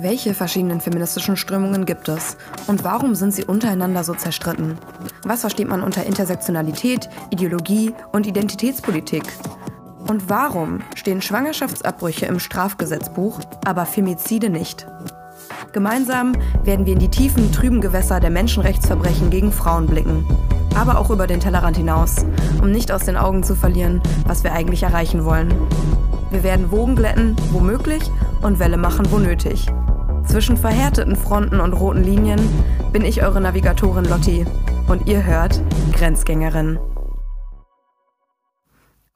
Welche verschiedenen feministischen Strömungen gibt es und warum sind sie untereinander so zerstritten? Was versteht man unter Intersektionalität, Ideologie und Identitätspolitik? Und warum stehen Schwangerschaftsabbrüche im Strafgesetzbuch, aber Femizide nicht? Gemeinsam werden wir in die tiefen, trüben Gewässer der Menschenrechtsverbrechen gegen Frauen blicken. Aber auch über den Tellerrand hinaus, um nicht aus den Augen zu verlieren, was wir eigentlich erreichen wollen. Wir werden Wogen glätten, wo möglich, und Welle machen, wo nötig. Zwischen verhärteten Fronten und roten Linien bin ich eure Navigatorin Lotti und ihr hört Grenzgängerin.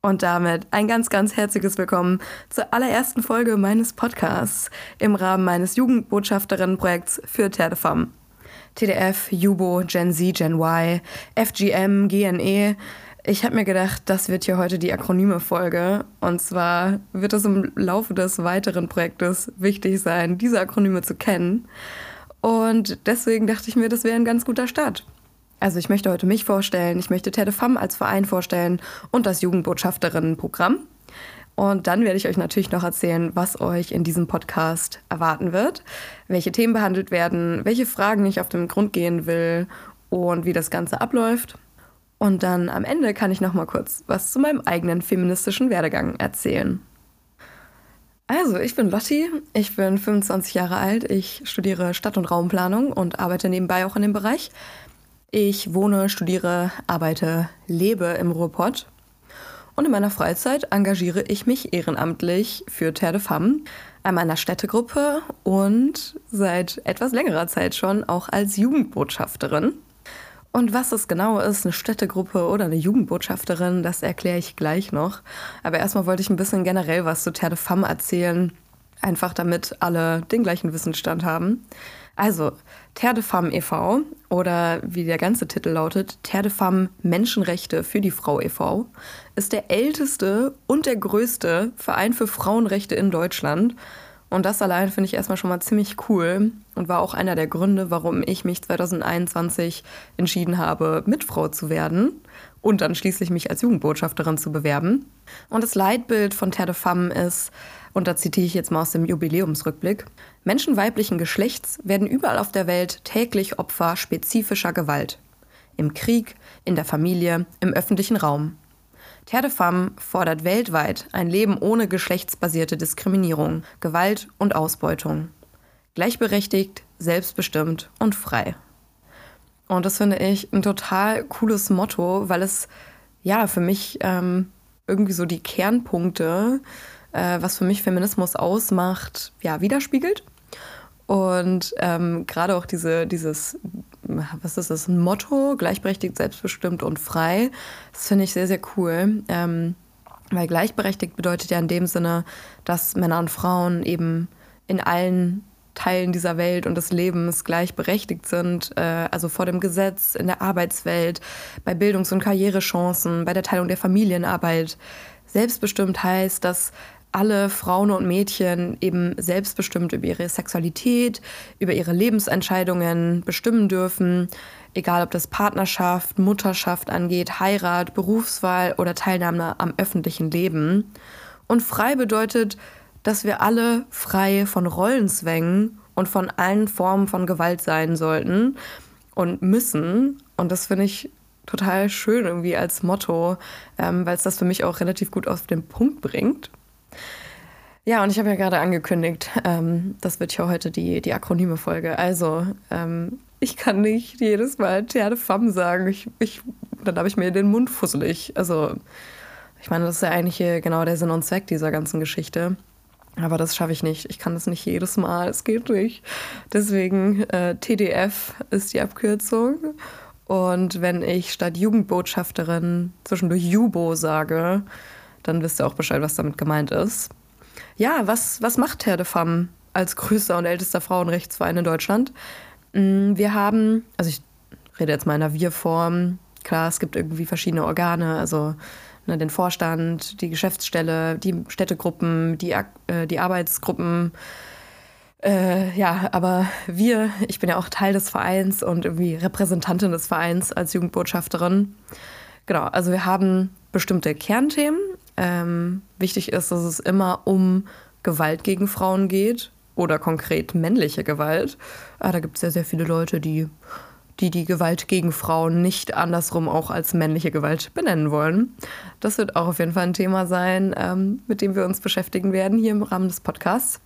Und damit ein ganz, ganz herzliches Willkommen zur allerersten Folge meines Podcasts im Rahmen meines Jugendbotschafterinnenprojekts für Femme. TDF, Jubo, Gen Z, Gen Y, FGM, GNE. Ich habe mir gedacht, das wird hier heute die Akronyme-Folge. Und zwar wird es im Laufe des weiteren Projektes wichtig sein, diese Akronyme zu kennen. Und deswegen dachte ich mir, das wäre ein ganz guter Start. Also ich möchte heute mich vorstellen, ich möchte Terre de Femme als Verein vorstellen und das Jugendbotschafterinnenprogramm. Und dann werde ich euch natürlich noch erzählen, was euch in diesem Podcast erwarten wird, welche Themen behandelt werden, welche Fragen ich auf den Grund gehen will und wie das Ganze abläuft. Und dann am Ende kann ich noch mal kurz was zu meinem eigenen feministischen Werdegang erzählen. Also, ich bin Lotti, ich bin 25 Jahre alt, ich studiere Stadt- und Raumplanung und arbeite nebenbei auch in dem Bereich. Ich wohne, studiere, arbeite, lebe im Ruhrpott. Und in meiner Freizeit engagiere ich mich ehrenamtlich für Terre de Femme, einmal in einer Städtegruppe und seit etwas längerer Zeit schon auch als Jugendbotschafterin. Und was es genau ist, eine Städtegruppe oder eine Jugendbotschafterin, das erkläre ich gleich noch. Aber erstmal wollte ich ein bisschen generell was zu Terre de Femme erzählen, einfach damit alle den gleichen Wissensstand haben. Also, Terre de Femme e.V. oder wie der ganze Titel lautet, Terre de Femme Menschenrechte für die Frau e.V. ist der älteste und der größte Verein für Frauenrechte in Deutschland. Und das allein finde ich erstmal schon mal ziemlich cool und war auch einer der Gründe, warum ich mich 2021 entschieden habe, Mitfrau zu werden und dann schließlich mich als Jugendbotschafterin zu bewerben. Und das Leitbild von Terre de Femme ist, und da zitiere ich jetzt mal aus dem Jubiläumsrückblick, Menschen weiblichen Geschlechts werden überall auf der Welt täglich Opfer spezifischer Gewalt. Im Krieg, in der Familie, im öffentlichen Raum. Terre de Femme fordert weltweit ein Leben ohne geschlechtsbasierte Diskriminierung, Gewalt und Ausbeutung. Gleichberechtigt, selbstbestimmt und frei. Und das finde ich ein total cooles Motto, weil es ja für mich ähm, irgendwie so die Kernpunkte äh, was für mich Feminismus ausmacht, ja, widerspiegelt. Und ähm, gerade auch diese, dieses, was ist das, ein Motto, gleichberechtigt, selbstbestimmt und frei, das finde ich sehr, sehr cool. Ähm, weil gleichberechtigt bedeutet ja in dem Sinne, dass Männer und Frauen eben in allen Teilen dieser Welt und des Lebens gleichberechtigt sind, äh, also vor dem Gesetz, in der Arbeitswelt, bei Bildungs- und Karrierechancen, bei der Teilung der Familienarbeit. Selbstbestimmt heißt, dass alle Frauen und Mädchen eben selbstbestimmt über ihre Sexualität, über ihre Lebensentscheidungen bestimmen dürfen, egal ob das Partnerschaft, Mutterschaft angeht, Heirat, Berufswahl oder Teilnahme am öffentlichen Leben. Und frei bedeutet, dass wir alle frei von Rollenzwängen und von allen Formen von Gewalt sein sollten und müssen. Und das finde ich total schön irgendwie als Motto, ähm, weil es das für mich auch relativ gut auf den Punkt bringt. Ja, und ich habe ja gerade angekündigt, ähm, das wird ja heute die, die Akronyme-Folge. Also, ähm, ich kann nicht jedes Mal Terre de Femme sagen. Ich, ich, dann habe ich mir den Mund fusselig. Also, ich meine, das ist ja eigentlich genau der Sinn und Zweck dieser ganzen Geschichte. Aber das schaffe ich nicht. Ich kann das nicht jedes Mal. Es geht nicht. Deswegen, äh, TDF ist die Abkürzung. Und wenn ich statt Jugendbotschafterin zwischendurch Jubo sage, dann wisst ihr auch Bescheid, was damit gemeint ist. Ja, was, was macht Terre de Femme als größter und ältester Frauenrechtsverein in Deutschland? Mm, wir haben, also ich rede jetzt mal in der Wir-Form, klar, es gibt irgendwie verschiedene Organe, also ne, den Vorstand, die Geschäftsstelle, die Städtegruppen, die, äh, die Arbeitsgruppen. Äh, ja, aber wir, ich bin ja auch Teil des Vereins und irgendwie Repräsentantin des Vereins als Jugendbotschafterin. Genau, also wir haben bestimmte Kernthemen. Ähm, wichtig ist, dass es immer um Gewalt gegen Frauen geht oder konkret männliche Gewalt. Ah, da gibt es ja sehr viele Leute, die, die die Gewalt gegen Frauen nicht andersrum auch als männliche Gewalt benennen wollen. Das wird auch auf jeden Fall ein Thema sein, ähm, mit dem wir uns beschäftigen werden hier im Rahmen des Podcasts.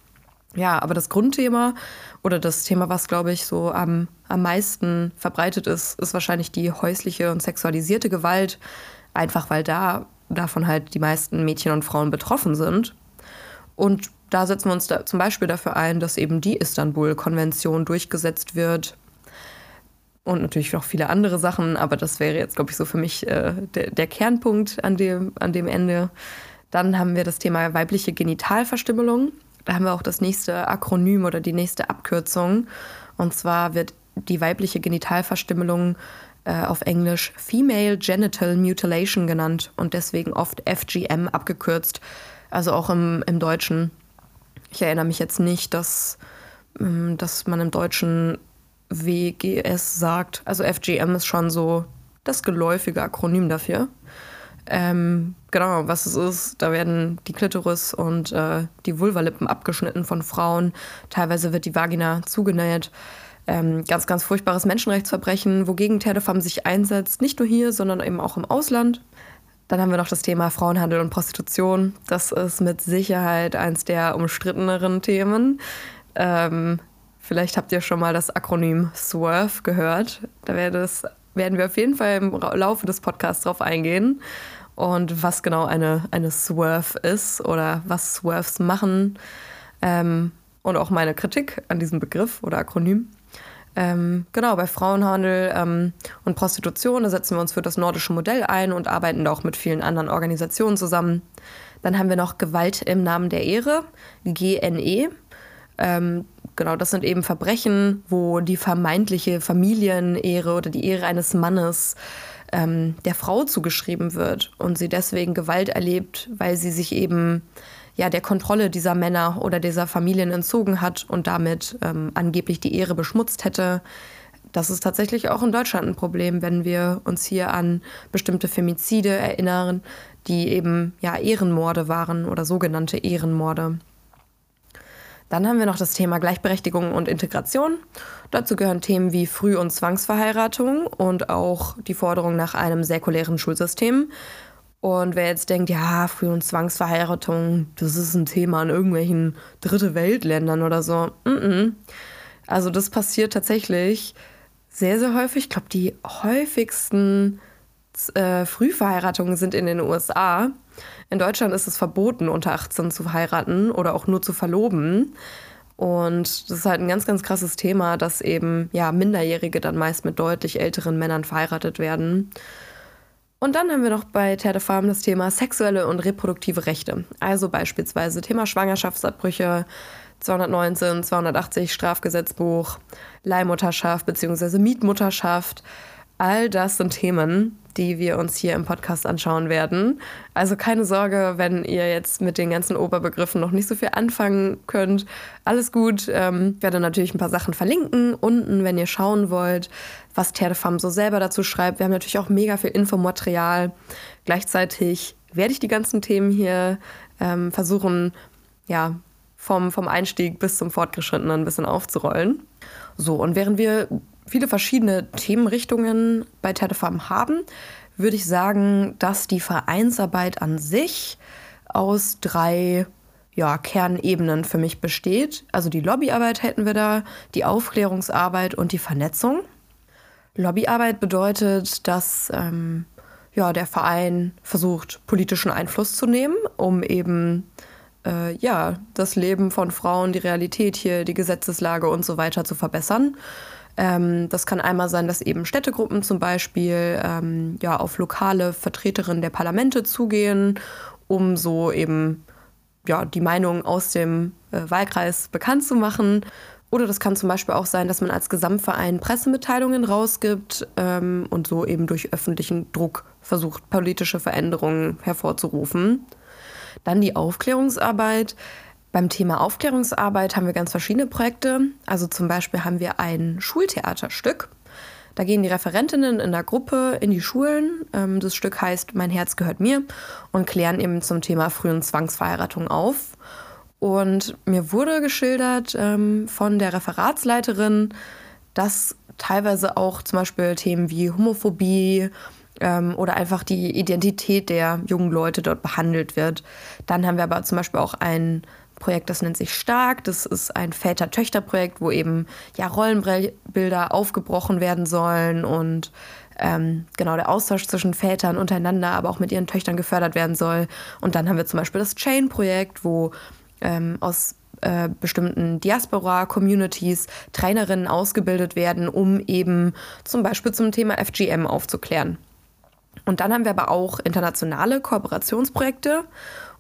Ja, aber das Grundthema oder das Thema, was, glaube ich, so am, am meisten verbreitet ist, ist wahrscheinlich die häusliche und sexualisierte Gewalt. Einfach weil da davon halt die meisten Mädchen und Frauen betroffen sind. Und da setzen wir uns zum Beispiel dafür ein, dass eben die Istanbul-Konvention durchgesetzt wird. Und natürlich noch viele andere Sachen, aber das wäre jetzt, glaube ich, so für mich äh, der, der Kernpunkt an dem, an dem Ende. Dann haben wir das Thema weibliche Genitalverstümmelung. Da haben wir auch das nächste Akronym oder die nächste Abkürzung. Und zwar wird die weibliche Genitalverstümmelung äh, auf Englisch Female Genital Mutilation genannt und deswegen oft FGM abgekürzt. Also auch im, im Deutschen. Ich erinnere mich jetzt nicht, dass, ähm, dass man im Deutschen WGS sagt. Also FGM ist schon so das geläufige Akronym dafür. Ähm, genau, was es ist, da werden die Klitoris und äh, die Vulvalippen abgeschnitten von Frauen. Teilweise wird die Vagina zugenäht. Ähm, ganz, ganz furchtbares Menschenrechtsverbrechen, wogegen Terdefam sich einsetzt, nicht nur hier, sondern eben auch im Ausland. Dann haben wir noch das Thema Frauenhandel und Prostitution. Das ist mit Sicherheit eins der umstritteneren Themen. Ähm, vielleicht habt ihr schon mal das Akronym SWERF gehört. Da werden wir auf jeden Fall im Laufe des Podcasts drauf eingehen und was genau eine, eine Swerve ist oder was Swerves machen ähm, und auch meine Kritik an diesem Begriff oder Akronym. Ähm, genau, bei Frauenhandel ähm, und Prostitution da setzen wir uns für das nordische Modell ein und arbeiten da auch mit vielen anderen Organisationen zusammen. Dann haben wir noch Gewalt im Namen der Ehre, GNE. Ähm, genau, das sind eben Verbrechen, wo die vermeintliche Familienehre oder die Ehre eines Mannes ähm, der Frau zugeschrieben wird und sie deswegen Gewalt erlebt, weil sie sich eben ja der Kontrolle dieser Männer oder dieser Familien entzogen hat und damit ähm, angeblich die Ehre beschmutzt hätte. Das ist tatsächlich auch in Deutschland ein Problem, wenn wir uns hier an bestimmte Femizide erinnern, die eben ja Ehrenmorde waren oder sogenannte Ehrenmorde. Dann haben wir noch das Thema Gleichberechtigung und Integration. Dazu gehören Themen wie Früh- und Zwangsverheiratung und auch die Forderung nach einem säkulären Schulsystem. Und wer jetzt denkt, ja, Früh- und Zwangsverheiratung, das ist ein Thema in irgendwelchen Dritte Weltländern oder so. Mm -mm. Also das passiert tatsächlich sehr, sehr häufig. Ich glaube, die häufigsten äh, Frühverheiratungen sind in den USA. In Deutschland ist es verboten, unter 18 zu heiraten oder auch nur zu verloben. Und das ist halt ein ganz, ganz krasses Thema, dass eben ja Minderjährige dann meist mit deutlich älteren Männern verheiratet werden. Und dann haben wir noch bei Terre Farm das Thema sexuelle und reproduktive Rechte. Also beispielsweise Thema Schwangerschaftsabbrüche, 219, 280 Strafgesetzbuch, Leihmutterschaft bzw. Mietmutterschaft. All das sind Themen, die wir uns hier im Podcast anschauen werden. Also keine Sorge, wenn ihr jetzt mit den ganzen Oberbegriffen noch nicht so viel anfangen könnt. Alles gut. Ähm, ich werde natürlich ein paar Sachen verlinken unten, wenn ihr schauen wollt, was Terre de Femme so selber dazu schreibt. Wir haben natürlich auch mega viel Infomaterial. Gleichzeitig werde ich die ganzen Themen hier ähm, versuchen, ja, vom, vom Einstieg bis zum Fortgeschrittenen ein bisschen aufzurollen. So, und während wir viele verschiedene Themenrichtungen bei Tertefarm haben, würde ich sagen, dass die Vereinsarbeit an sich aus drei ja, Kernebenen für mich besteht. Also die Lobbyarbeit hätten wir da, die Aufklärungsarbeit und die Vernetzung. Lobbyarbeit bedeutet, dass ähm, ja, der Verein versucht, politischen Einfluss zu nehmen, um eben äh, ja, das Leben von Frauen, die Realität hier, die Gesetzeslage und so weiter zu verbessern. Ähm, das kann einmal sein, dass eben Städtegruppen zum Beispiel ähm, ja, auf lokale Vertreterinnen der Parlamente zugehen, um so eben ja, die Meinung aus dem äh, Wahlkreis bekannt zu machen. Oder das kann zum Beispiel auch sein, dass man als Gesamtverein Pressemitteilungen rausgibt ähm, und so eben durch öffentlichen Druck versucht, politische Veränderungen hervorzurufen. Dann die Aufklärungsarbeit. Beim Thema Aufklärungsarbeit haben wir ganz verschiedene Projekte. Also zum Beispiel haben wir ein Schultheaterstück. Da gehen die Referentinnen in der Gruppe in die Schulen. Ähm, das Stück heißt Mein Herz gehört mir und klären eben zum Thema frühen Zwangsverheiratung auf. Und mir wurde geschildert ähm, von der Referatsleiterin, dass teilweise auch zum Beispiel Themen wie Homophobie ähm, oder einfach die Identität der jungen Leute dort behandelt wird. Dann haben wir aber zum Beispiel auch ein Projekt, das nennt sich Stark. Das ist ein Väter-Töchter-Projekt, wo eben ja Rollenbilder aufgebrochen werden sollen und ähm, genau der Austausch zwischen Vätern untereinander, aber auch mit ihren Töchtern gefördert werden soll. Und dann haben wir zum Beispiel das Chain-Projekt, wo ähm, aus äh, bestimmten Diaspora-Communities Trainerinnen ausgebildet werden, um eben zum Beispiel zum Thema FGM aufzuklären. Und dann haben wir aber auch internationale Kooperationsprojekte.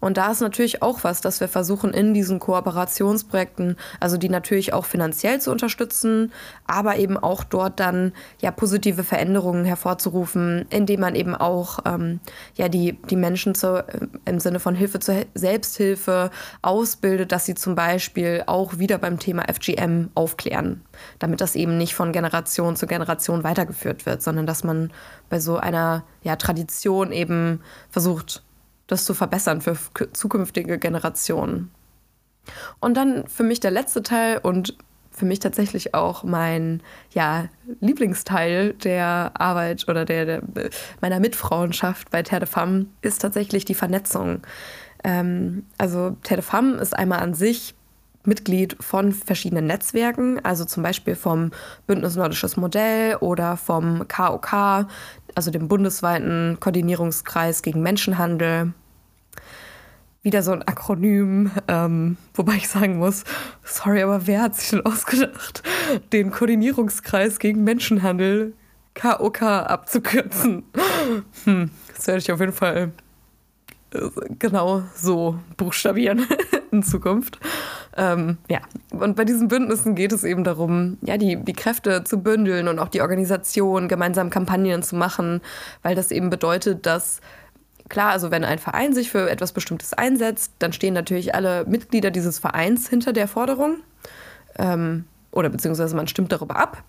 Und da ist natürlich auch was, dass wir versuchen, in diesen Kooperationsprojekten, also die natürlich auch finanziell zu unterstützen, aber eben auch dort dann ja positive Veränderungen hervorzurufen, indem man eben auch ähm, ja die, die Menschen zu, äh, im Sinne von Hilfe zur Selbsthilfe ausbildet, dass sie zum Beispiel auch wieder beim Thema FGM aufklären, damit das eben nicht von Generation zu Generation weitergeführt wird, sondern dass man bei so einer ja, Tradition eben versucht, das zu verbessern für zukünftige Generationen. Und dann für mich der letzte Teil und für mich tatsächlich auch mein ja, Lieblingsteil der Arbeit oder der, der meiner Mitfrauenschaft bei Terre de Femme ist tatsächlich die Vernetzung. Ähm, also Terre de Femme ist einmal an sich Mitglied von verschiedenen Netzwerken, also zum Beispiel vom Bündnis Nordisches Modell oder vom KOK, also dem bundesweiten Koordinierungskreis gegen Menschenhandel. Wieder so ein Akronym, ähm, wobei ich sagen muss, sorry, aber wer hat sich denn ausgedacht, den Koordinierungskreis gegen Menschenhandel KOK abzukürzen? Hm, das werde ich auf jeden Fall äh, genau so buchstabieren in Zukunft. Ähm, ja, und bei diesen Bündnissen geht es eben darum, ja, die, die Kräfte zu bündeln und auch die Organisation, gemeinsam Kampagnen zu machen, weil das eben bedeutet, dass klar, also wenn ein Verein sich für etwas Bestimmtes einsetzt, dann stehen natürlich alle Mitglieder dieses Vereins hinter der Forderung. Ähm, oder beziehungsweise man stimmt darüber ab.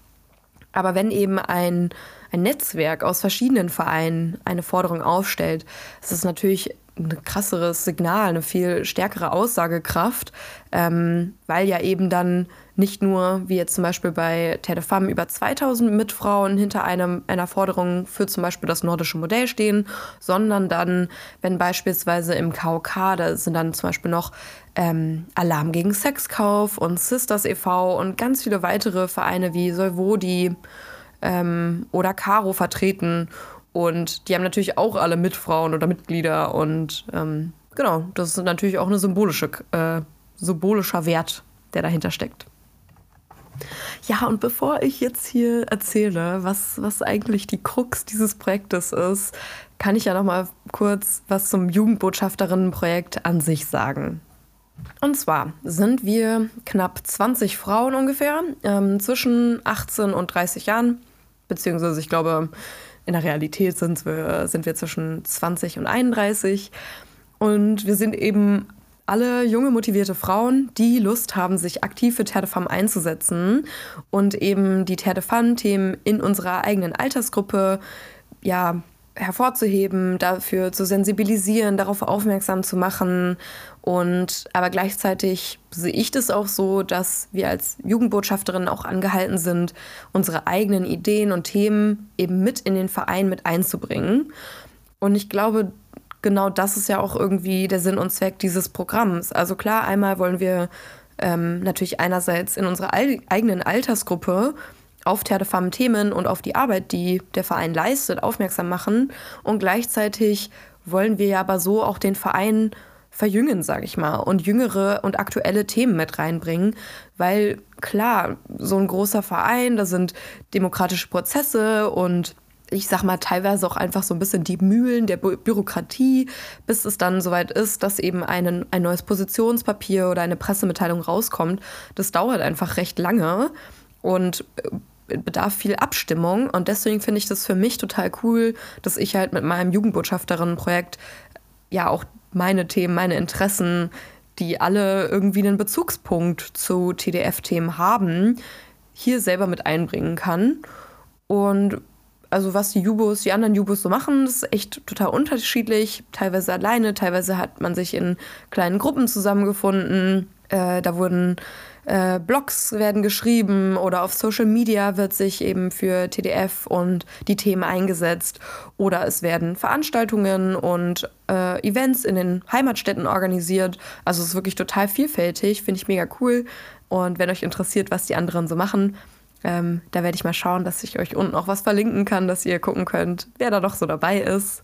Aber wenn eben ein, ein Netzwerk aus verschiedenen Vereinen eine Forderung aufstellt, ist es natürlich ein krasseres Signal, eine viel stärkere Aussagekraft, ähm, weil ja eben dann nicht nur, wie jetzt zum Beispiel bei Femme, über 2000 Mitfrauen hinter einem, einer Forderung für zum Beispiel das nordische Modell stehen, sondern dann, wenn beispielsweise im KOK, da sind dann zum Beispiel noch ähm, Alarm gegen Sexkauf und Sisters e.V. und ganz viele weitere Vereine wie Solvodi ähm, oder Caro vertreten und die haben natürlich auch alle Mitfrauen oder Mitglieder. Und ähm, genau, das ist natürlich auch ein symbolische, äh, symbolischer Wert, der dahinter steckt. Ja, und bevor ich jetzt hier erzähle, was, was eigentlich die Krux dieses Projektes ist, kann ich ja noch mal kurz was zum Jugendbotschafterinnenprojekt an sich sagen. Und zwar sind wir knapp 20 Frauen ungefähr, ähm, zwischen 18 und 30 Jahren, beziehungsweise ich glaube, in der Realität sind wir, sind wir zwischen 20 und 31. Und wir sind eben alle junge, motivierte Frauen, die Lust haben, sich aktiv für Terre de Femme einzusetzen und eben die Terre de Femme-Themen in unserer eigenen Altersgruppe ja, hervorzuheben, dafür zu sensibilisieren, darauf aufmerksam zu machen. Und aber gleichzeitig sehe ich das auch so, dass wir als Jugendbotschafterinnen auch angehalten sind, unsere eigenen Ideen und Themen eben mit in den Verein mit einzubringen. Und ich glaube, genau das ist ja auch irgendwie der Sinn und Zweck dieses Programms. Also klar, einmal wollen wir ähm, natürlich einerseits in unserer eigenen Altersgruppe auf Terre de Femme Themen und auf die Arbeit, die der Verein leistet, aufmerksam machen. Und gleichzeitig wollen wir ja aber so auch den Verein verjüngen, sage ich mal, und jüngere und aktuelle Themen mit reinbringen, weil klar, so ein großer Verein, da sind demokratische Prozesse und ich sag mal, teilweise auch einfach so ein bisschen die Mühlen der Bü Bürokratie, bis es dann soweit ist, dass eben ein, ein neues Positionspapier oder eine Pressemitteilung rauskommt. Das dauert einfach recht lange. Und äh, bedarf viel Abstimmung und deswegen finde ich das für mich total cool, dass ich halt mit meinem Jugendbotschafterinnenprojekt ja auch meine Themen, meine Interessen, die alle irgendwie einen Bezugspunkt zu TDF-Themen haben, hier selber mit einbringen kann. Und also was die Jubos, die anderen Jubos so machen, das ist echt total unterschiedlich. Teilweise alleine, teilweise hat man sich in kleinen Gruppen zusammengefunden. Äh, da wurden äh, Blogs werden geschrieben oder auf Social Media wird sich eben für TDF und die Themen eingesetzt oder es werden Veranstaltungen und äh, Events in den Heimatstädten organisiert. Also es ist wirklich total vielfältig, finde ich mega cool. Und wenn euch interessiert, was die anderen so machen, ähm, da werde ich mal schauen, dass ich euch unten auch was verlinken kann, dass ihr gucken könnt, wer da doch so dabei ist.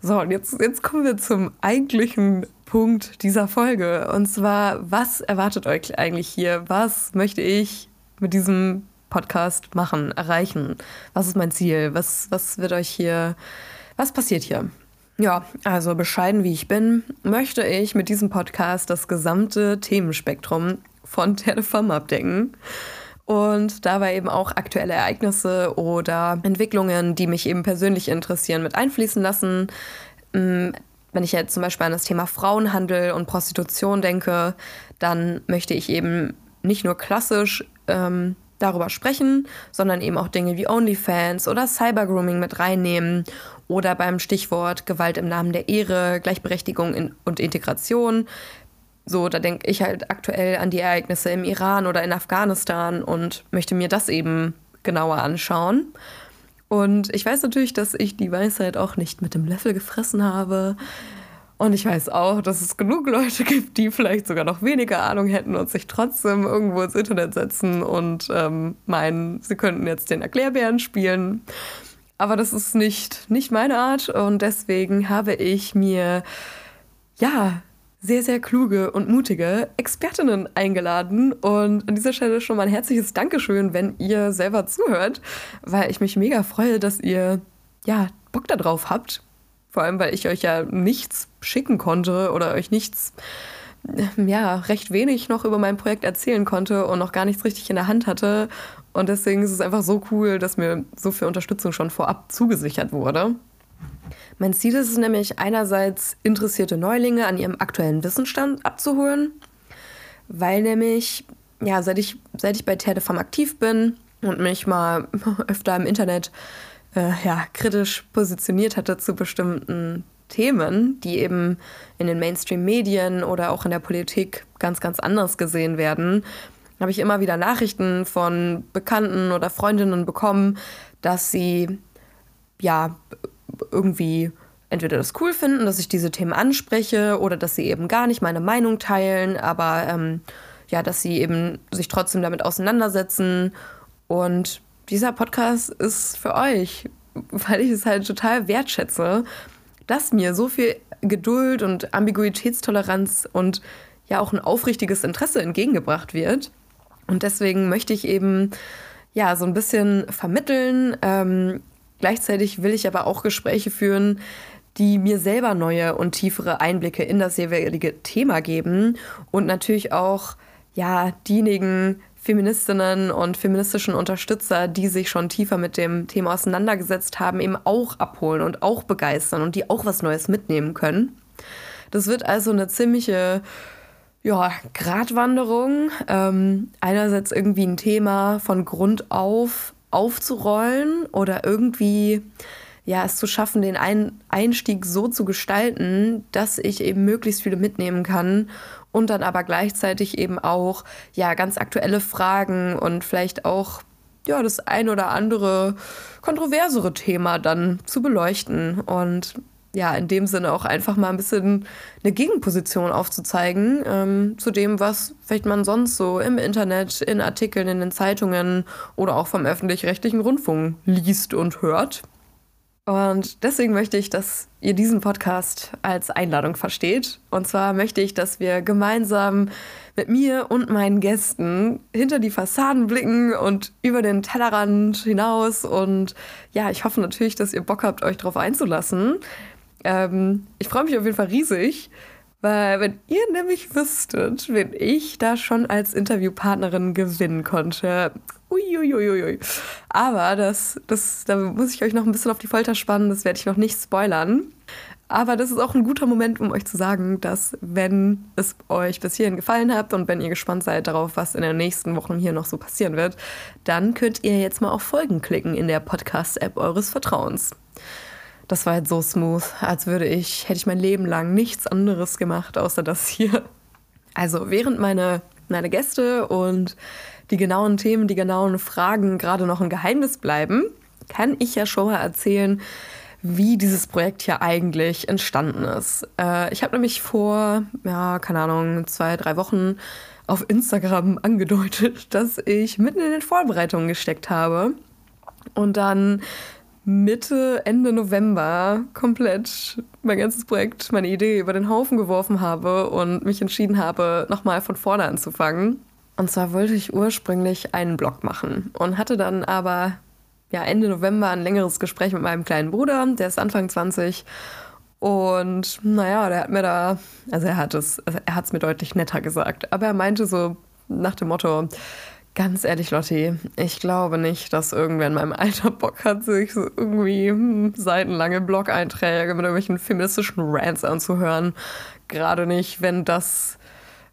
So, und jetzt, jetzt kommen wir zum eigentlichen Punkt dieser Folge. Und zwar, was erwartet euch eigentlich hier? Was möchte ich mit diesem Podcast machen, erreichen? Was ist mein Ziel? Was, was wird euch hier, was passiert hier? Ja, also bescheiden wie ich bin, möchte ich mit diesem Podcast das gesamte Themenspektrum von Telefam abdecken und dabei eben auch aktuelle Ereignisse oder Entwicklungen, die mich eben persönlich interessieren, mit einfließen lassen. Wenn ich jetzt zum Beispiel an das Thema Frauenhandel und Prostitution denke, dann möchte ich eben nicht nur klassisch ähm, darüber sprechen, sondern eben auch Dinge wie OnlyFans oder Cybergrooming mit reinnehmen oder beim Stichwort Gewalt im Namen der Ehre, Gleichberechtigung und Integration so, da denke ich halt aktuell an die Ereignisse im Iran oder in Afghanistan und möchte mir das eben genauer anschauen. Und ich weiß natürlich, dass ich die Weisheit auch nicht mit dem Löffel gefressen habe. Und ich weiß auch, dass es genug Leute gibt, die vielleicht sogar noch weniger Ahnung hätten und sich trotzdem irgendwo ins Internet setzen und ähm, meinen, sie könnten jetzt den Erklärbären spielen. Aber das ist nicht, nicht meine Art und deswegen habe ich mir ja sehr, sehr kluge und mutige Expertinnen eingeladen. Und an dieser Stelle schon mal ein herzliches Dankeschön, wenn ihr selber zuhört, weil ich mich mega freue, dass ihr ja Bock darauf habt. Vor allem, weil ich euch ja nichts schicken konnte oder euch nichts, ja, recht wenig noch über mein Projekt erzählen konnte und noch gar nichts richtig in der Hand hatte. Und deswegen ist es einfach so cool, dass mir so viel Unterstützung schon vorab zugesichert wurde. Mein Ziel ist es nämlich einerseits, interessierte Neulinge an ihrem aktuellen Wissensstand abzuholen, weil nämlich, ja, seit ich, seit ich bei Terdefam aktiv bin und mich mal öfter im Internet äh, ja, kritisch positioniert hatte zu bestimmten Themen, die eben in den Mainstream-Medien oder auch in der Politik ganz, ganz anders gesehen werden, habe ich immer wieder Nachrichten von Bekannten oder Freundinnen bekommen, dass sie ja irgendwie entweder das cool finden, dass ich diese Themen anspreche oder dass sie eben gar nicht meine Meinung teilen, aber ähm, ja, dass sie eben sich trotzdem damit auseinandersetzen. Und dieser Podcast ist für euch, weil ich es halt total wertschätze, dass mir so viel Geduld und Ambiguitätstoleranz und ja auch ein aufrichtiges Interesse entgegengebracht wird. Und deswegen möchte ich eben ja so ein bisschen vermitteln, ähm, Gleichzeitig will ich aber auch Gespräche führen, die mir selber neue und tiefere Einblicke in das jeweilige Thema geben und natürlich auch ja diejenigen Feministinnen und feministischen Unterstützer, die sich schon tiefer mit dem Thema auseinandergesetzt haben, eben auch abholen und auch begeistern und die auch was Neues mitnehmen können. Das wird also eine ziemliche ja, Gratwanderung. Ähm, einerseits irgendwie ein Thema von Grund auf aufzurollen oder irgendwie ja, es zu schaffen, den Ein Einstieg so zu gestalten, dass ich eben möglichst viele mitnehmen kann und dann aber gleichzeitig eben auch ja ganz aktuelle Fragen und vielleicht auch ja das ein oder andere kontroversere Thema dann zu beleuchten. Und ja, in dem Sinne auch einfach mal ein bisschen eine Gegenposition aufzuzeigen ähm, zu dem, was vielleicht man sonst so im Internet, in Artikeln, in den Zeitungen oder auch vom öffentlich-rechtlichen Rundfunk liest und hört. Und deswegen möchte ich, dass ihr diesen Podcast als Einladung versteht. Und zwar möchte ich, dass wir gemeinsam mit mir und meinen Gästen hinter die Fassaden blicken und über den Tellerrand hinaus. Und ja, ich hoffe natürlich, dass ihr Bock habt, euch darauf einzulassen. Ähm, ich freue mich auf jeden Fall riesig, weil wenn ihr nämlich wüsstet, wen ich da schon als Interviewpartnerin gewinnen konnte. Uiuiuiui. Aber das, das, da muss ich euch noch ein bisschen auf die Folter spannen, das werde ich noch nicht spoilern. Aber das ist auch ein guter Moment, um euch zu sagen, dass wenn es euch bis hierhin gefallen hat und wenn ihr gespannt seid darauf, was in den nächsten Wochen hier noch so passieren wird, dann könnt ihr jetzt mal auf Folgen klicken in der Podcast-App eures Vertrauens. Das war jetzt so smooth, als würde ich, hätte ich mein Leben lang nichts anderes gemacht, außer das hier. Also während meine, meine Gäste und die genauen Themen, die genauen Fragen gerade noch ein Geheimnis bleiben, kann ich ja schon mal erzählen, wie dieses Projekt hier eigentlich entstanden ist. Äh, ich habe nämlich vor, ja, keine Ahnung, zwei, drei Wochen auf Instagram angedeutet, dass ich mitten in den Vorbereitungen gesteckt habe und dann Mitte, Ende November komplett mein ganzes Projekt, meine Idee über den Haufen geworfen habe und mich entschieden habe, nochmal von vorne anzufangen. Und zwar wollte ich ursprünglich einen Blog machen und hatte dann aber ja, Ende November ein längeres Gespräch mit meinem kleinen Bruder, der ist Anfang 20. Und naja, der hat mir da, also er hat es, also er hat es mir deutlich netter gesagt, aber er meinte so nach dem Motto, Ganz ehrlich, Lotti, ich glaube nicht, dass irgendwer in meinem Alter Bock hat, sich so irgendwie hm, seitenlange Blog-Einträge mit irgendwelchen feministischen Rants anzuhören. Gerade nicht, wenn das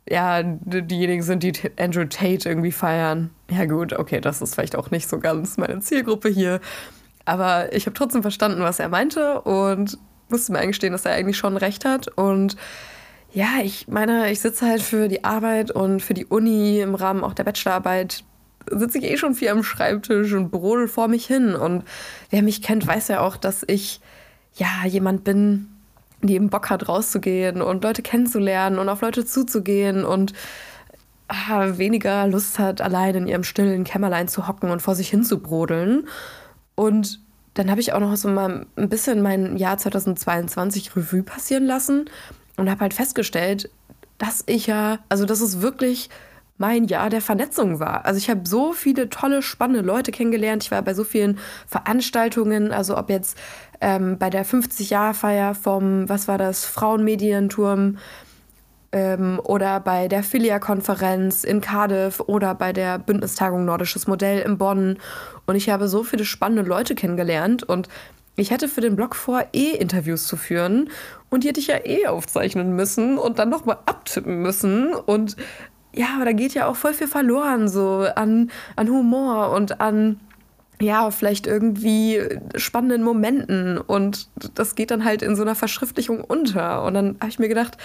ja diejenigen sind, die Andrew Tate irgendwie feiern. Ja gut, okay, das ist vielleicht auch nicht so ganz meine Zielgruppe hier. Aber ich habe trotzdem verstanden, was er meinte und musste mir eingestehen, dass er eigentlich schon recht hat. Und ja, ich meine, ich sitze halt für die Arbeit und für die Uni im Rahmen auch der Bachelorarbeit sitze ich eh schon viel am Schreibtisch und brodel vor mich hin. Und wer mich kennt, weiß ja auch, dass ich ja jemand bin, die eben Bock hat, rauszugehen und Leute kennenzulernen und auf Leute zuzugehen und ah, weniger Lust hat, allein in ihrem stillen Kämmerlein zu hocken und vor sich hin zu brodeln. Und dann habe ich auch noch so mal ein bisschen mein Jahr 2022 Revue passieren lassen und habe halt festgestellt, dass ich ja, also dass es wirklich mein Jahr der Vernetzung war. Also ich habe so viele tolle, spannende Leute kennengelernt. Ich war bei so vielen Veranstaltungen, also ob jetzt ähm, bei der 50-Jahr-Feier vom, was war das, Frauenmedienturm ähm, oder bei der Filia-Konferenz in Cardiff oder bei der Bündnistagung Nordisches Modell in Bonn. Und ich habe so viele spannende Leute kennengelernt und ich hatte für den Blog vor, eh Interviews zu führen und die hätte ich ja eh aufzeichnen müssen und dann nochmal abtippen müssen. Und ja, aber da geht ja auch voll viel verloren, so an, an Humor und an, ja, vielleicht irgendwie spannenden Momenten. Und das geht dann halt in so einer Verschriftlichung unter. Und dann habe ich mir gedacht,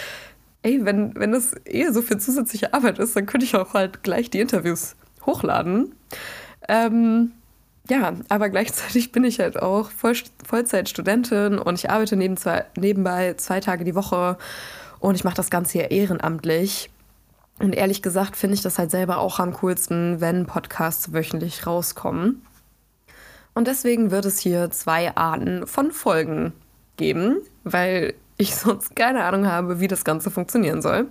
ey, wenn, wenn das eh so viel zusätzliche Arbeit ist, dann könnte ich auch halt gleich die Interviews hochladen. Ähm, ja, aber gleichzeitig bin ich halt auch Voll Vollzeitstudentin und ich arbeite neben zwei, nebenbei zwei Tage die Woche und ich mache das Ganze hier ehrenamtlich. Und ehrlich gesagt finde ich das halt selber auch am coolsten, wenn Podcasts wöchentlich rauskommen. Und deswegen wird es hier zwei Arten von Folgen geben, weil ich sonst keine Ahnung habe, wie das Ganze funktionieren soll.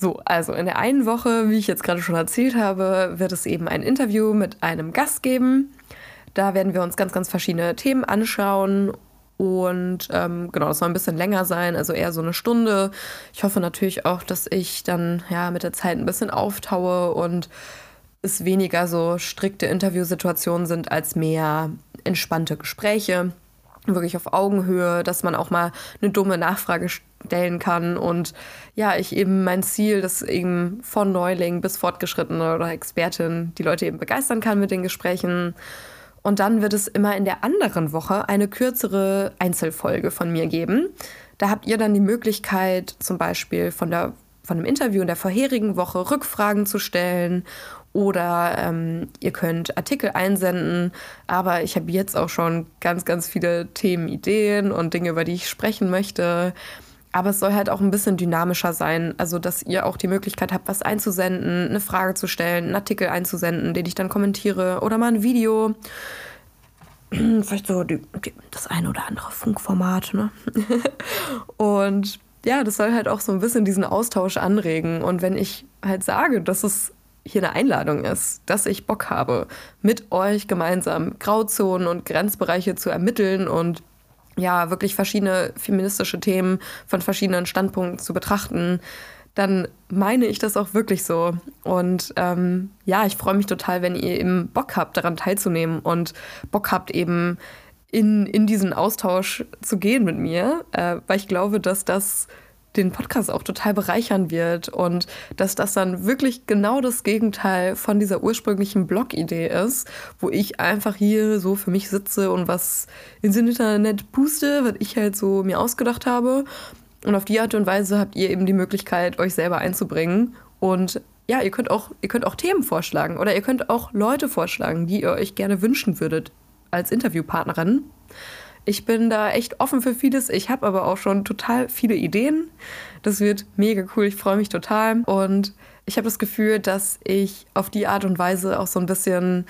So, also in der einen Woche, wie ich jetzt gerade schon erzählt habe, wird es eben ein Interview mit einem Gast geben. Da werden wir uns ganz, ganz verschiedene Themen anschauen. Und ähm, genau, das soll ein bisschen länger sein, also eher so eine Stunde. Ich hoffe natürlich auch, dass ich dann ja mit der Zeit ein bisschen auftaue und es weniger so strikte Interviewsituationen sind als mehr entspannte Gespräche wirklich auf Augenhöhe, dass man auch mal eine dumme Nachfrage stellen kann und ja, ich eben mein Ziel, dass eben von Neuling bis Fortgeschrittene oder Expertin die Leute eben begeistern kann mit den Gesprächen. Und dann wird es immer in der anderen Woche eine kürzere Einzelfolge von mir geben. Da habt ihr dann die Möglichkeit, zum Beispiel von der von dem Interview in der vorherigen Woche Rückfragen zu stellen oder ähm, ihr könnt Artikel einsenden. Aber ich habe jetzt auch schon ganz, ganz viele Themenideen und Dinge, über die ich sprechen möchte. Aber es soll halt auch ein bisschen dynamischer sein, also dass ihr auch die Möglichkeit habt, was einzusenden, eine Frage zu stellen, einen Artikel einzusenden, den ich dann kommentiere oder mal ein Video. Vielleicht so die, die, das eine oder andere Funkformat, ne? und ja, das soll halt auch so ein bisschen diesen Austausch anregen. Und wenn ich halt sage, dass es hier eine Einladung ist, dass ich Bock habe, mit euch gemeinsam Grauzonen und Grenzbereiche zu ermitteln und ja, wirklich verschiedene feministische Themen von verschiedenen Standpunkten zu betrachten, dann meine ich das auch wirklich so. Und ähm, ja, ich freue mich total, wenn ihr eben Bock habt, daran teilzunehmen und Bock habt, eben in, in diesen Austausch zu gehen mit mir, äh, weil ich glaube, dass das den Podcast auch total bereichern wird und dass das dann wirklich genau das Gegenteil von dieser ursprünglichen Blog-Idee ist, wo ich einfach hier so für mich sitze und was ins Internet puste, was ich halt so mir ausgedacht habe. Und auf die Art und Weise habt ihr eben die Möglichkeit, euch selber einzubringen und ja, ihr könnt auch, ihr könnt auch Themen vorschlagen oder ihr könnt auch Leute vorschlagen, die ihr euch gerne wünschen würdet als Interviewpartnerin. Ich bin da echt offen für vieles. Ich habe aber auch schon total viele Ideen. Das wird mega cool. Ich freue mich total. Und ich habe das Gefühl, dass ich auf die Art und Weise auch so ein bisschen,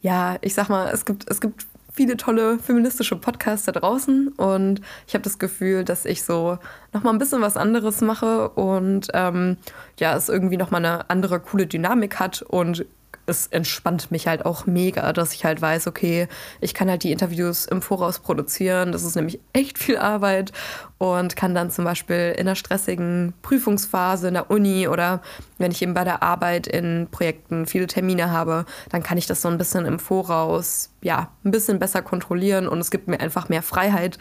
ja, ich sag mal, es gibt, es gibt viele tolle feministische Podcasts da draußen und ich habe das Gefühl, dass ich so nochmal ein bisschen was anderes mache und ähm, ja, es irgendwie nochmal eine andere coole Dynamik hat und es entspannt mich halt auch mega, dass ich halt weiß, okay, ich kann halt die Interviews im Voraus produzieren. Das ist nämlich echt viel Arbeit und kann dann zum Beispiel in der stressigen Prüfungsphase in der Uni oder wenn ich eben bei der Arbeit in Projekten viele Termine habe, dann kann ich das so ein bisschen im Voraus, ja, ein bisschen besser kontrollieren und es gibt mir einfach mehr Freiheit,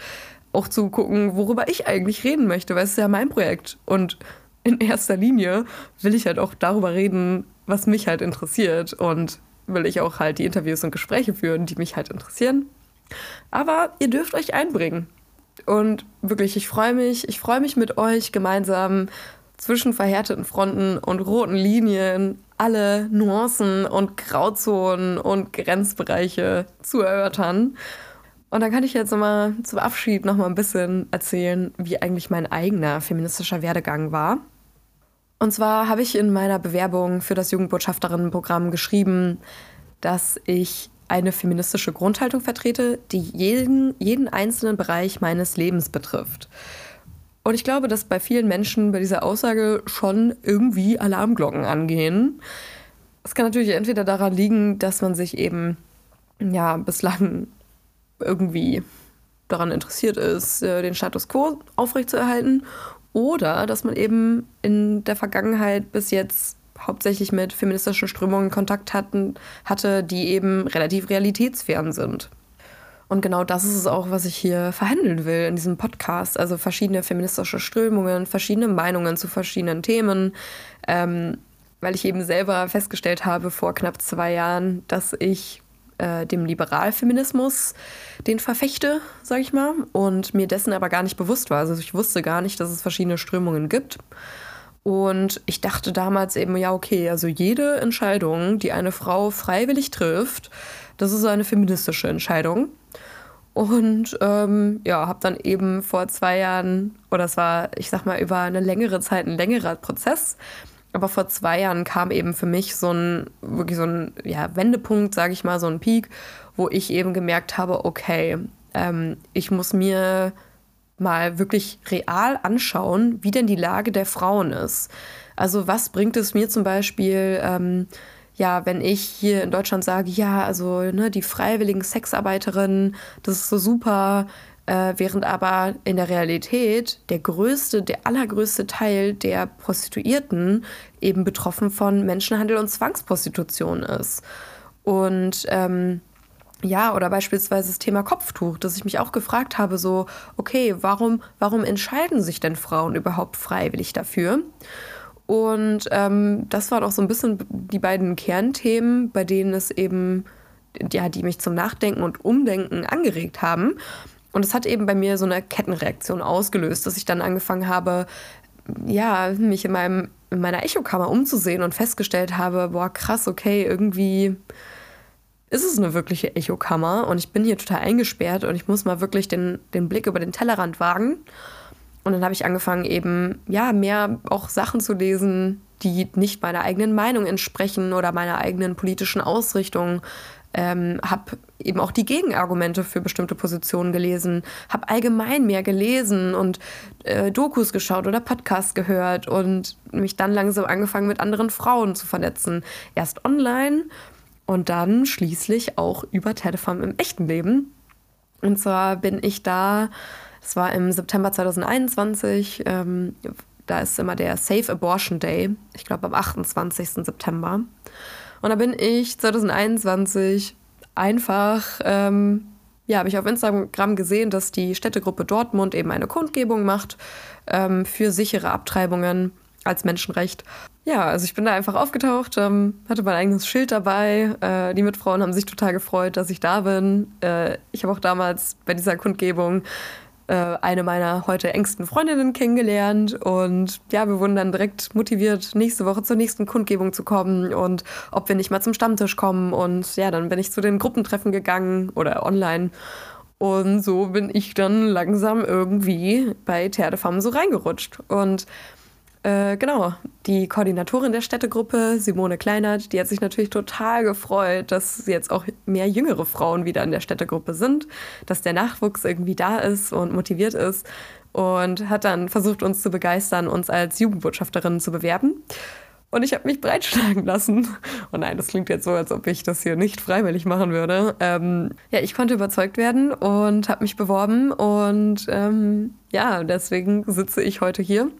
auch zu gucken, worüber ich eigentlich reden möchte, weil es ist ja mein Projekt und in erster Linie will ich halt auch darüber reden, was mich halt interessiert und will ich auch halt die Interviews und Gespräche führen, die mich halt interessieren. Aber ihr dürft euch einbringen. Und wirklich, ich freue mich, ich freue mich mit euch gemeinsam zwischen verhärteten Fronten und roten Linien alle Nuancen und Grauzonen und Grenzbereiche zu erörtern. Und dann kann ich jetzt nochmal zum Abschied nochmal ein bisschen erzählen, wie eigentlich mein eigener feministischer Werdegang war. Und zwar habe ich in meiner Bewerbung für das Jugendbotschafterinnenprogramm geschrieben, dass ich eine feministische Grundhaltung vertrete, die jeden, jeden einzelnen Bereich meines Lebens betrifft. Und ich glaube, dass bei vielen Menschen bei dieser Aussage schon irgendwie Alarmglocken angehen. Es kann natürlich entweder daran liegen, dass man sich eben ja bislang irgendwie daran interessiert ist, äh, den Status quo aufrechtzuerhalten oder dass man eben in der Vergangenheit bis jetzt hauptsächlich mit feministischen Strömungen Kontakt hatten, hatte, die eben relativ realitätsfern sind. Und genau das ist es auch, was ich hier verhandeln will in diesem Podcast. Also verschiedene feministische Strömungen, verschiedene Meinungen zu verschiedenen Themen. Ähm, weil ich eben selber festgestellt habe vor knapp zwei Jahren, dass ich äh, dem Liberalfeminismus den verfechte, sage ich mal, und mir dessen aber gar nicht bewusst war. Also ich wusste gar nicht, dass es verschiedene Strömungen gibt. Und ich dachte damals eben, ja, okay, also jede Entscheidung, die eine Frau freiwillig trifft, das ist eine feministische Entscheidung. Und ähm, ja, habe dann eben vor zwei Jahren, oder es war, ich sag mal, über eine längere Zeit ein längerer Prozess, aber vor zwei Jahren kam eben für mich so ein, wirklich so ein ja, Wendepunkt, sage ich mal, so ein Peak, wo ich eben gemerkt habe, okay, ähm, ich muss mir mal wirklich real anschauen, wie denn die Lage der Frauen ist. Also was bringt es mir zum Beispiel, ähm, ja, wenn ich hier in Deutschland sage, ja, also ne, die freiwilligen Sexarbeiterinnen, das ist so super, äh, während aber in der Realität der größte, der allergrößte Teil der Prostituierten eben betroffen von Menschenhandel und Zwangsprostitution ist. Und ähm, ja, oder beispielsweise das Thema Kopftuch, dass ich mich auch gefragt habe, so, okay, warum, warum entscheiden sich denn Frauen überhaupt freiwillig dafür? Und ähm, das waren auch so ein bisschen die beiden Kernthemen, bei denen es eben, ja, die mich zum Nachdenken und Umdenken angeregt haben. Und es hat eben bei mir so eine Kettenreaktion ausgelöst, dass ich dann angefangen habe, ja, mich in, meinem, in meiner Echokammer umzusehen und festgestellt habe, boah, krass, okay, irgendwie ist es eine wirkliche Echokammer und ich bin hier total eingesperrt und ich muss mal wirklich den, den Blick über den Tellerrand wagen. Und dann habe ich angefangen, eben, ja, mehr auch Sachen zu lesen, die nicht meiner eigenen Meinung entsprechen oder meiner eigenen politischen Ausrichtung, ähm, habe eben auch die Gegenargumente für bestimmte Positionen gelesen, habe allgemein mehr gelesen und äh, Dokus geschaut oder Podcasts gehört und mich dann langsam angefangen mit anderen Frauen zu vernetzen. Erst online und dann schließlich auch über Telefon im echten Leben. Und zwar bin ich da, es war im September 2021, ähm, da ist immer der Safe Abortion Day, ich glaube am 28. Und da bin ich 2021 einfach ähm, ja, habe ich auf Instagram gesehen, dass die Städtegruppe Dortmund eben eine Kundgebung macht ähm, für sichere Abtreibungen als Menschenrecht. Ja, also ich bin da einfach aufgetaucht, ähm, hatte mein eigenes Schild dabei. Äh, die Mitfrauen haben sich total gefreut, dass ich da bin. Äh, ich habe auch damals bei dieser Kundgebung äh, eine meiner heute engsten Freundinnen kennengelernt. Und ja, wir wurden dann direkt motiviert, nächste Woche zur nächsten Kundgebung zu kommen und ob wir nicht mal zum Stammtisch kommen. Und ja, dann bin ich zu den Gruppentreffen gegangen oder online. Und so bin ich dann langsam irgendwie bei Terdefam so reingerutscht. Und äh, genau, die Koordinatorin der Städtegruppe, Simone Kleinert, die hat sich natürlich total gefreut, dass jetzt auch mehr jüngere Frauen wieder in der Städtegruppe sind, dass der Nachwuchs irgendwie da ist und motiviert ist und hat dann versucht, uns zu begeistern, uns als Jugendbotschafterinnen zu bewerben. Und ich habe mich breitschlagen lassen. Oh nein, das klingt jetzt so, als ob ich das hier nicht freiwillig machen würde. Ähm, ja, ich konnte überzeugt werden und habe mich beworben. Und ähm, ja, deswegen sitze ich heute hier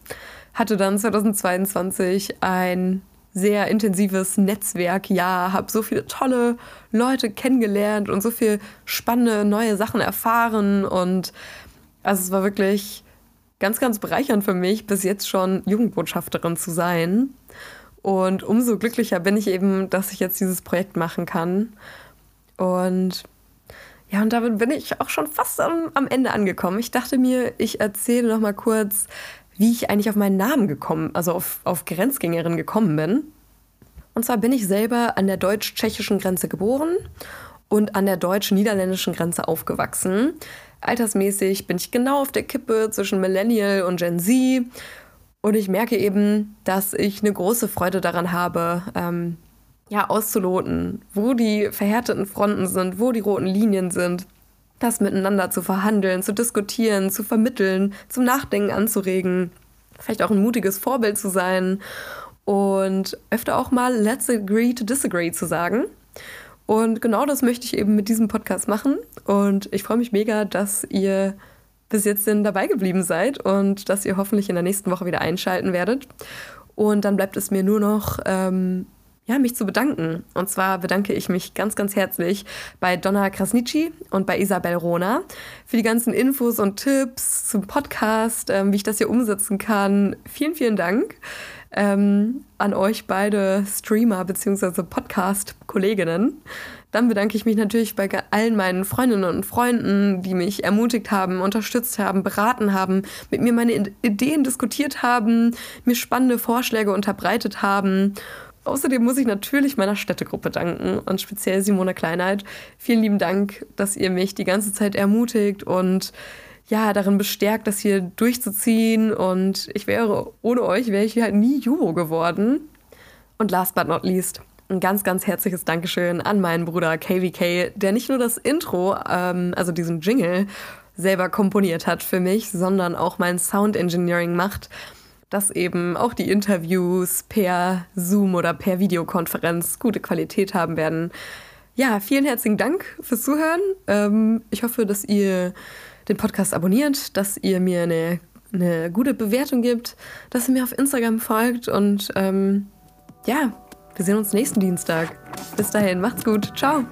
hatte dann 2022 ein sehr intensives Netzwerk, ja, habe so viele tolle Leute kennengelernt und so viel spannende neue Sachen erfahren und also es war wirklich ganz, ganz bereichernd für mich, bis jetzt schon Jugendbotschafterin zu sein. Und umso glücklicher bin ich eben, dass ich jetzt dieses Projekt machen kann. Und ja, und damit bin ich auch schon fast am, am Ende angekommen. Ich dachte mir, ich erzähle noch mal kurz, wie ich eigentlich auf meinen Namen gekommen, also auf, auf Grenzgängerin gekommen bin. Und zwar bin ich selber an der deutsch-tschechischen Grenze geboren und an der deutsch-niederländischen Grenze aufgewachsen. Altersmäßig bin ich genau auf der Kippe zwischen Millennial und Gen Z. Und ich merke eben, dass ich eine große Freude daran habe, ähm, ja, auszuloten, wo die verhärteten Fronten sind, wo die roten Linien sind, das miteinander zu verhandeln, zu diskutieren, zu vermitteln, zum Nachdenken anzuregen, vielleicht auch ein mutiges Vorbild zu sein und öfter auch mal Let's agree to disagree zu sagen. Und genau das möchte ich eben mit diesem Podcast machen. Und ich freue mich mega, dass ihr bis jetzt denn dabei geblieben seid und dass ihr hoffentlich in der nächsten Woche wieder einschalten werdet. Und dann bleibt es mir nur noch ähm, ja, mich zu bedanken. Und zwar bedanke ich mich ganz, ganz herzlich bei Donna Krasnitschi und bei Isabel Rona für die ganzen Infos und Tipps zum Podcast, ähm, wie ich das hier umsetzen kann. Vielen, vielen Dank ähm, an euch beide Streamer bzw. Podcast-Kolleginnen. Dann bedanke ich mich natürlich bei allen meinen Freundinnen und Freunden, die mich ermutigt haben, unterstützt haben, beraten haben, mit mir meine Ideen diskutiert haben, mir spannende Vorschläge unterbreitet haben Außerdem muss ich natürlich meiner Städtegruppe danken und speziell Simone Kleinheit. Vielen lieben Dank, dass ihr mich die ganze Zeit ermutigt und ja, darin bestärkt, das hier durchzuziehen. Und ich wäre, ohne euch wäre ich halt nie Jubo geworden. Und last but not least, ein ganz, ganz herzliches Dankeschön an meinen Bruder KVK, der nicht nur das Intro, ähm, also diesen Jingle, selber komponiert hat für mich, sondern auch mein Sound Engineering macht dass eben auch die Interviews per Zoom oder per Videokonferenz gute Qualität haben werden. Ja, vielen herzlichen Dank fürs Zuhören. Ähm, ich hoffe, dass ihr den Podcast abonniert, dass ihr mir eine, eine gute Bewertung gibt, dass ihr mir auf Instagram folgt und ähm, ja, wir sehen uns nächsten Dienstag. Bis dahin, macht's gut. Ciao.